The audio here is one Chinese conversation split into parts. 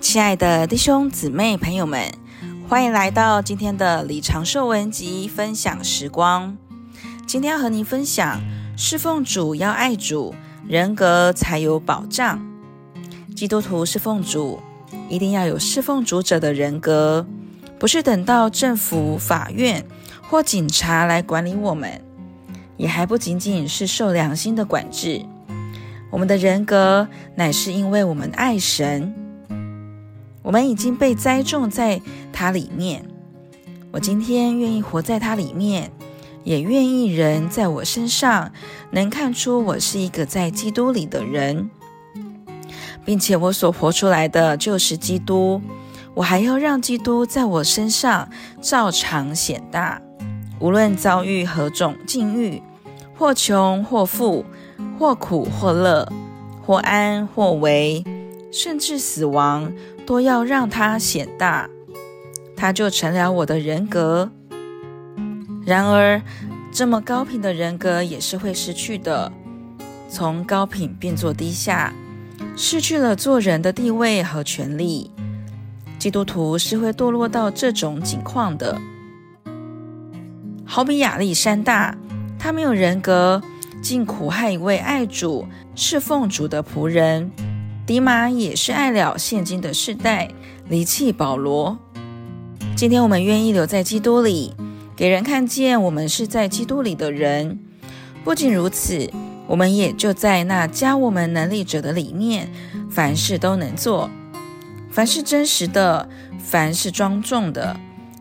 亲爱的弟兄姊妹朋友们，欢迎来到今天的李长寿文集分享时光。今天要和您分享：侍奉主要爱主，人格才有保障。基督徒侍奉主，一定要有侍奉主者的人格，不是等到政府、法院或警察来管理我们，也还不仅仅是受良心的管制。我们的人格乃是因为我们爱神，我们已经被栽种在它里面。我今天愿意活在它里面，也愿意人在我身上能看出我是一个在基督里的人，并且我所活出来的就是基督。我还要让基督在我身上照常显大，无论遭遇何种境遇，或穷或富。或苦或乐，或安或危，甚至死亡，都要让它显大，它就成了我的人格。然而，这么高品的人格也是会失去的，从高品变作低下，失去了做人的地位和权利。基督徒是会堕落到这种境况的。好比亚历山大，他没有人格。竟苦害一位爱主、侍奉主的仆人。迪马也是爱了现今的世代，离弃保罗。今天我们愿意留在基督里，给人看见我们是在基督里的人。不仅如此，我们也就在那加我们能力者的里面，凡事都能做。凡是真实的，凡是庄重的，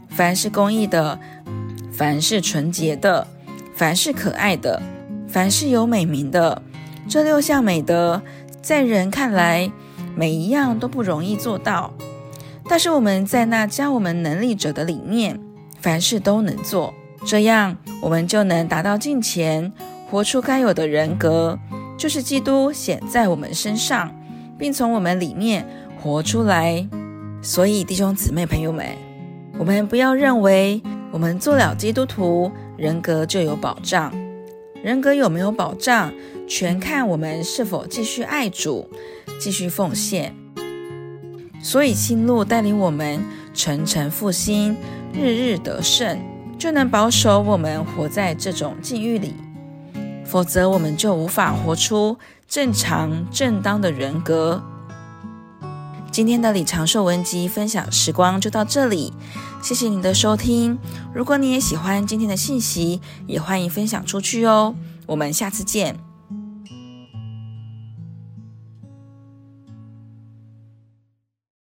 凡是公义的，凡是纯洁的，凡是可爱的。凡是有美名的，这六项美德，在人看来，每一样都不容易做到。但是我们在那教我们能力者的里面，凡事都能做。这样，我们就能达到敬虔，活出该有的人格，就是基督显在我们身上，并从我们里面活出来。所以，弟兄姊妹朋友们，我们不要认为我们做了基督徒，人格就有保障。人格有没有保障，全看我们是否继续爱主，继续奉献。所以，心路带领我们沉沉复兴，日日得胜，就能保守我们活在这种境遇里。否则，我们就无法活出正常正当的人格。今天的李长寿文集分享时光就到这里，谢谢您的收听。如果你也喜欢今天的信息，也欢迎分享出去哦。我们下次见。